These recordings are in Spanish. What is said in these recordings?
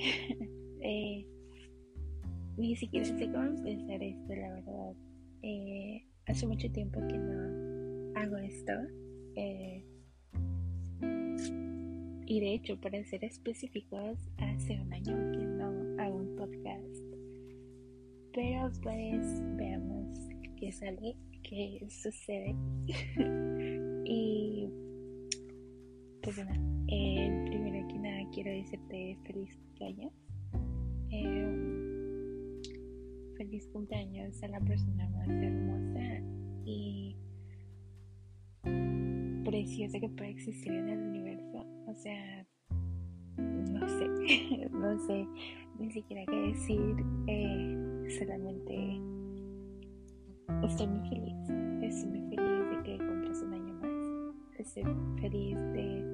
eh, ni siquiera sé cómo empezar esto, la verdad. Eh, hace mucho tiempo que no hago esto. Eh, y de hecho, para ser específicos, hace un año que no hago un podcast. Pero pues veamos qué sale, qué sucede. y pues bueno, quiero decirte feliz cumpleaños. Eh, feliz cumpleaños a la persona más hermosa y preciosa que puede existir en el universo. O sea, no sé, no sé ni siquiera qué decir. Eh, solamente estoy muy feliz. Estoy muy feliz de que cumplas un año más. Estoy feliz de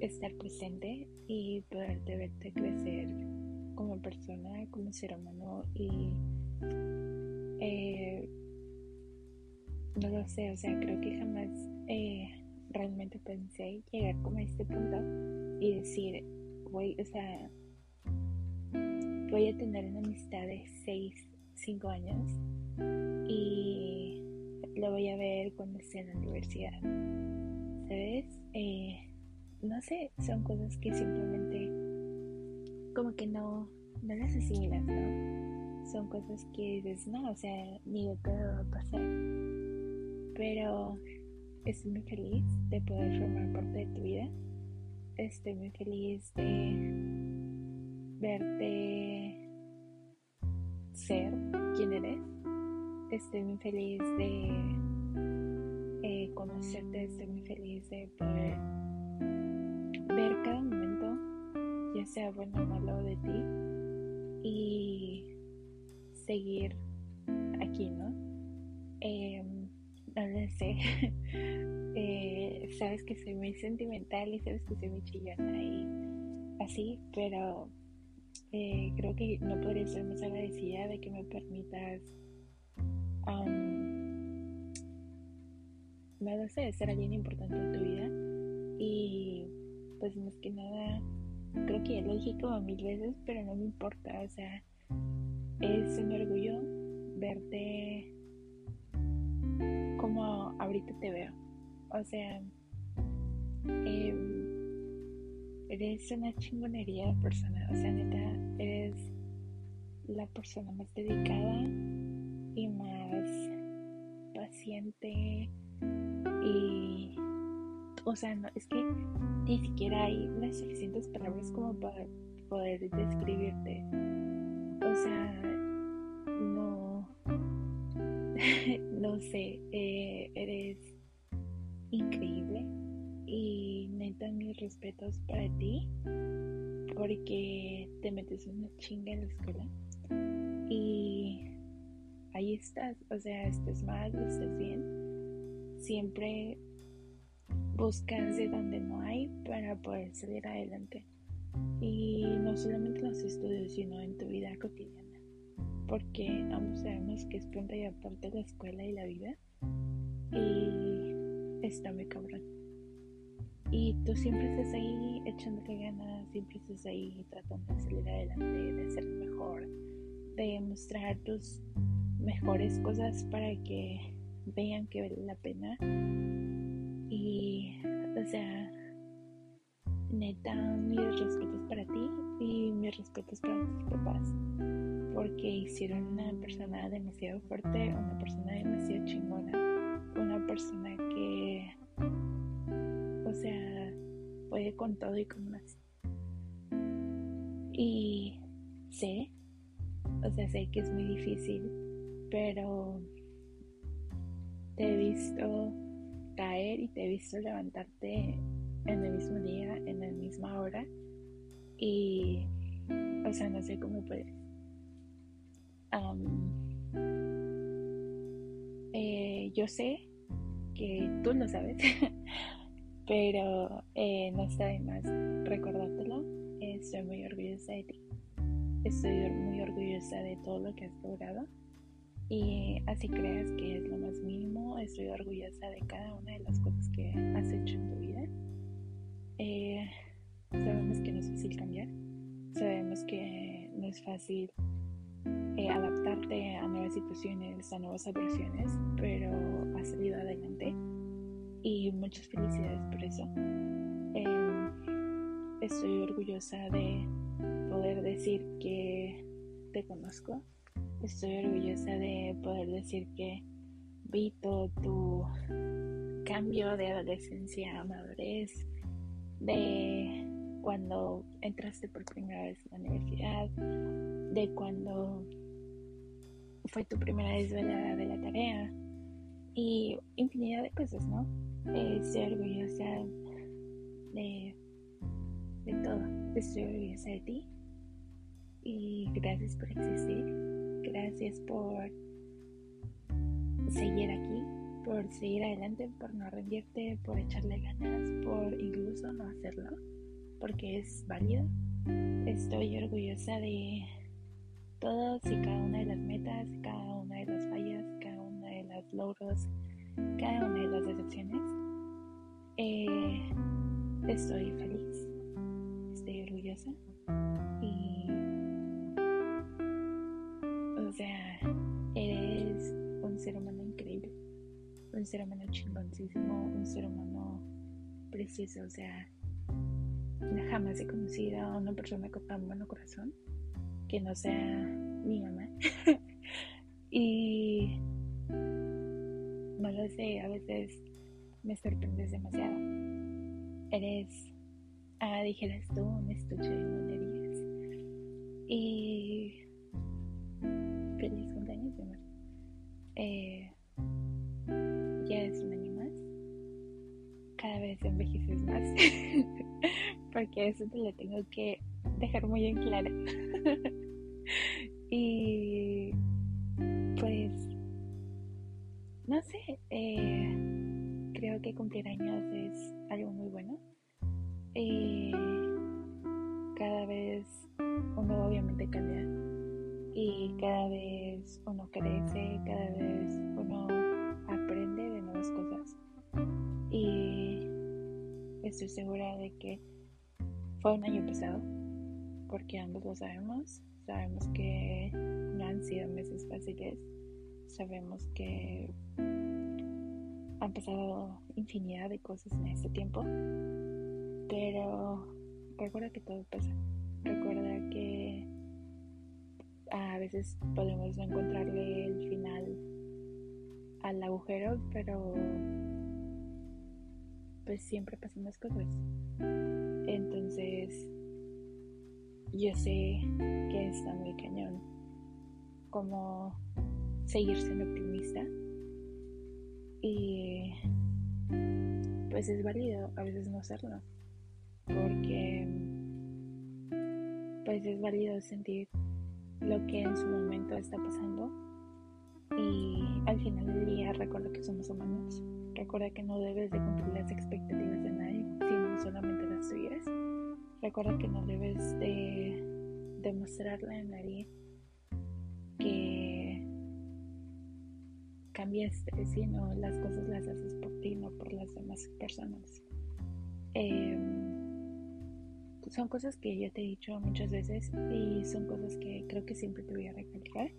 estar presente y poder verte crecer como persona, como ser humano y eh, no lo sé, o sea, creo que jamás eh, realmente pensé llegar como a este punto y decir, voy, o sea, voy a tener una amistad de 6, 5 años y lo voy a ver cuando esté en la universidad. ¿Sabes? Eh, no sé, son cosas que simplemente como que no, no las asimilas, ¿no? Son cosas que dices, no, o sea, ni de todo va a pasar. Pero estoy muy feliz de poder formar parte de tu vida. Estoy muy feliz de verte ser quien eres. Estoy muy feliz de eh, conocerte, estoy muy feliz de poder ver cada momento, ya sea bueno o malo de ti, y seguir aquí, ¿no? Eh, no lo sé. eh, sabes que soy muy sentimental y sabes que soy muy chillona y así, pero eh, creo que no podría ser más agradecida de que me permitas, um, no lo sé, ser alguien importante en tu vida y pues más que nada, creo que ya lo dije como mil veces, pero no me importa, o sea, es un orgullo verte como ahorita te veo. O sea, eh, eres una chingonería de persona. O sea, neta, eres la persona más dedicada y más paciente y o sea no es que ni siquiera hay las suficientes palabras como para poder describirte. O sea no no sé eh, eres increíble y neta mis respetos para ti porque te metes una chinga en la escuela y ahí estás, o sea, estés mal, estés bien, siempre buscas de donde no hay para poder salir adelante. Y no solamente en los estudios sino en tu vida cotidiana. Porque ambos sabemos que es punto y aparte la escuela y la vida. Y está muy cabrón. Y tú siempre estás ahí echándole ganas, siempre estás ahí tratando de salir adelante, de ser mejor, de mostrar tus mejores cosas para que vean que vale la pena. Y, o sea, neta, mis respetos para ti y mis respetos para tus papás, porque hicieron una persona demasiado fuerte, una persona demasiado chingona, una persona que o sea, puede con todo y con más. Y sé, o sea, sé que es muy difícil, pero te he visto caer y te he visto levantarte en el mismo día, en la misma hora. Y, o sea, no sé cómo puedes. eh, yo sé que tú lo sabes, pero eh, no está de más recordártelo. Estoy muy orgullosa de ti. Estoy muy orgullosa de todo lo que has logrado. Y así creas que es lo estoy orgullosa de cada una de las cosas que has hecho en tu vida. Eh, sabemos que no es fácil cambiar. Sabemos es fácil eh, adaptarte a nuevas situaciones, a nuevas adversiones, pero has salido adelante y muchas felicidades por eso. Em, estoy orgullosa de poder decir que te conozco. Estoy orgullosa de poder decir que todo tu cambio de adolescencia a madurez, de cuando entraste por primera vez a la universidad, de cuando fue tu primera desvelada de la tarea y infinidad de cosas, ¿no? estoy orgullosa de, de todo, estoy orgullosa de ti y gracias por existir, gracias por seguir aquí, por seguir adelante, por no rendirte, por echarle ganas, por incluso no hacerlo, porque es válido. Estoy orgullosa de todas y cada una de las metas, cada una de las fallas, cada una de los logros, cada una de las decepciones. Eh, estoy feliz, estoy orgullosa y, o sea, eres un ser humano un ser humano chingoncísimo, un ser humano precioso, o sea, jamás he conocido a una persona con tan buen corazón que no sea mi mamá. y no lo sé, a veces me sorprendes demasiado. Eres, ah, dijeras tú, un estuche de monerías. Y feliz cumpleaños, mi amor. Eh, Porque eso te lo tengo que dejar muy en claro. y pues, no sé, eh, creo que cumplir años es algo muy bueno. Y cada vez uno obviamente cambia. Y cada vez uno crece, cada vez uno aprende de nuevas cosas. Y estoy segura de que fue un año pesado porque ambos lo sabemos. Sabemos que no han sido meses fáciles. Sabemos que han pasado infinidad de cosas en este tiempo. Pero recuerda que todo pasa. Recuerda que a veces podemos encontrarle el final al agujero, pero pues siempre pasan las cosas. Entonces, yo sé que está muy cañón como seguir siendo optimista. Y pues es válido a veces no hacerlo porque pues es válido sentir lo que en su momento está pasando y al final del día recuerda que somos humanos. Recuerda que no debes de cumplir las expectativas de nadie sino solamente las tuyas. Recuerda que no debes de demostrarle a nadie que cambiaste, sino las cosas las haces por ti, no por las demás personas. Em, son cosas que ya te he dicho muchas veces y son cosas que creo que siempre te voy a recalcar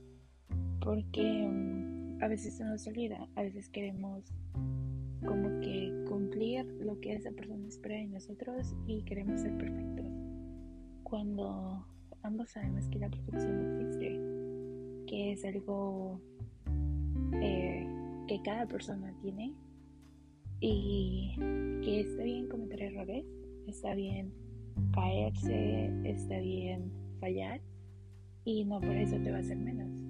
porque mm, a veces se nos olvida, a veces queremos como que cumplir lo que esa persona espera de nosotros y queremos ser perfectos. Cuando ambos sabemos que la perfección no existe, que es algo eh, que cada persona tiene y que está bien cometer errores, está bien caerse, está bien fallar y no por eso te va a hacer menos.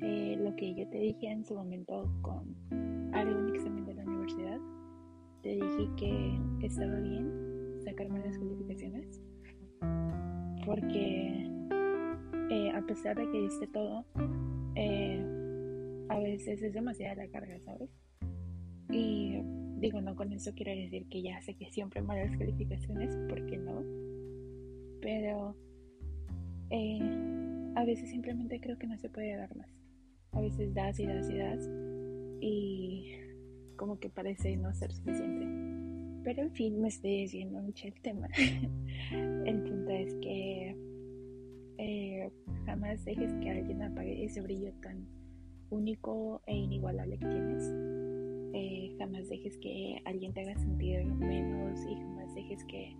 Lo que yo te dije en su momento con algo un examen de la universidad, te dije que estaba bien sacarme las calificaciones porque eh, a pesar de que diste todo, eh, a veces es demasiada la carga, ¿sabes? Y digo, no con eso quiero decir que ya sé que siempre malas calificaciones, porque no. Pero eh, a veces simplemente creo que no se puede dar más. A veces das y das y das y como que parece no ser suficiente. Pero en fin, me estoy diciendo mucho el tema. el punto es que eh, jamás dejes que alguien apague ese brillo tan único e inigualable que tienes. Eh, jamás dejes que alguien te haga sentir menos y jamás dejes que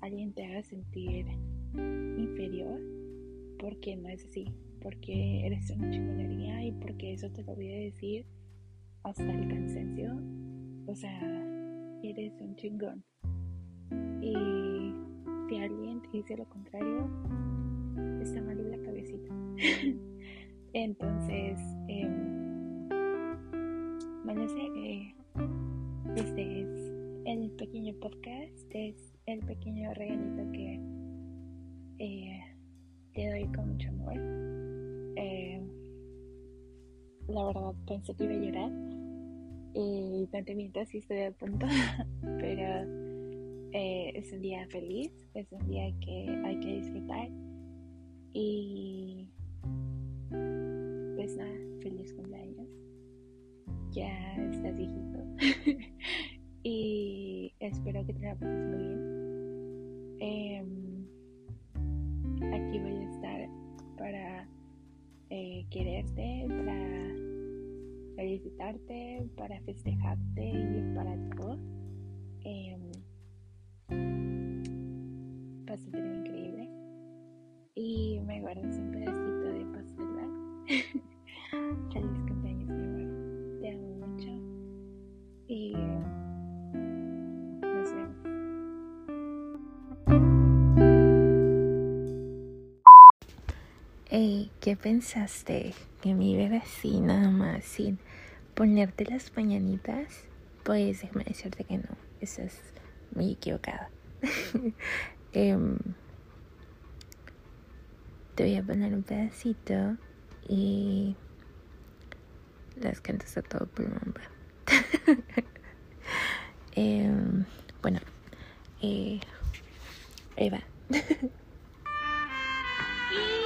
alguien te haga sentir inferior porque no es así, porque eres una chingonería y porque eso te lo voy a decir hasta el cansancio. O sea, eres un chingón. Y si alguien te dice lo contrario, está mal en la cabecita. Entonces, eh, sé este es el pequeño podcast, es el pequeño regalito que eh, te doy con mucho amor. Eh, la verdad pensé que iba a llorar. Y no te mientas si estoy a punto. Pero eh, es un día feliz, es un día que hay que disfrutar. Y pues nada, feliz cumpleaños. Ya estás viejito. y espero que te la pases muy bien. Aquí voy a estar para eh, quererte, para felicitarte, para festejarte y para todo. Eh, pastel increíble. Y me guardas un pedacito de pastel. ¿qué pensaste? ¿Que me iba así nada más sin ponerte las mañanitas? Pues déjame decirte que no, estás muy equivocada. um, te voy a poner un pedacito y las cantas a todo pulmón. eh, bueno, eh, ahí va.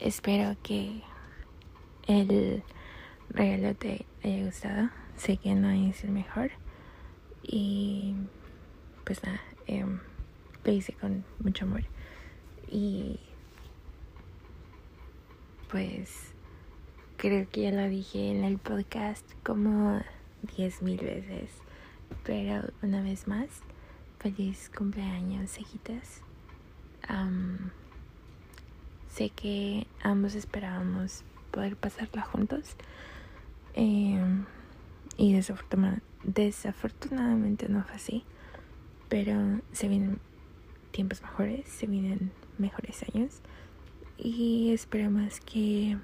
espero que el regalo te haya gustado. Sé que no es el mejor. Y pues nada, eh, lo hice con mucho amor. Y pues creo que ya lo dije en el podcast como diez mil veces. Pero una vez más, feliz cumpleaños, cejitas. Sé que ambos esperábamos poder pasarla juntos. Em, y desafortunadamente no fue así. Pero se vienen tiempos mejores, se vienen mejores años. Y esperemos que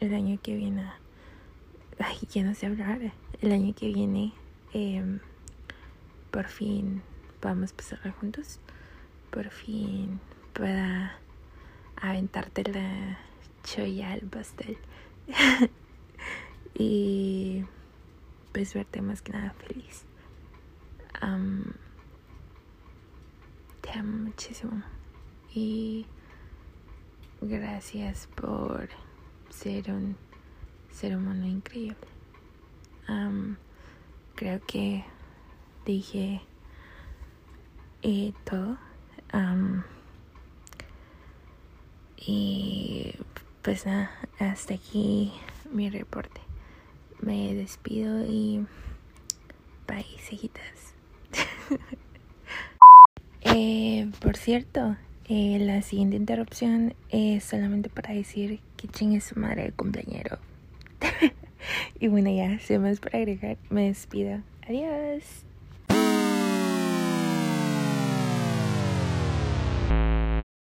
el año que viene. Ay, ya no sé hablar. El año que viene. Eh, por fin podamos pasarla juntos, por fin pueda aventarte la choya al pastel y pues verte más que nada feliz. te amo muchísimo y gracias por ser un ser humano increíble. creo que dije eh, todo. Y pues nada, hasta aquí mi reporte. Me despido y bye, cejitas. eh, por cierto, eh, la siguiente interrupción es solamente para decir que chingue su madre el cumpleañero. y bueno, ya, sin más para agregar, me despido. Adiós.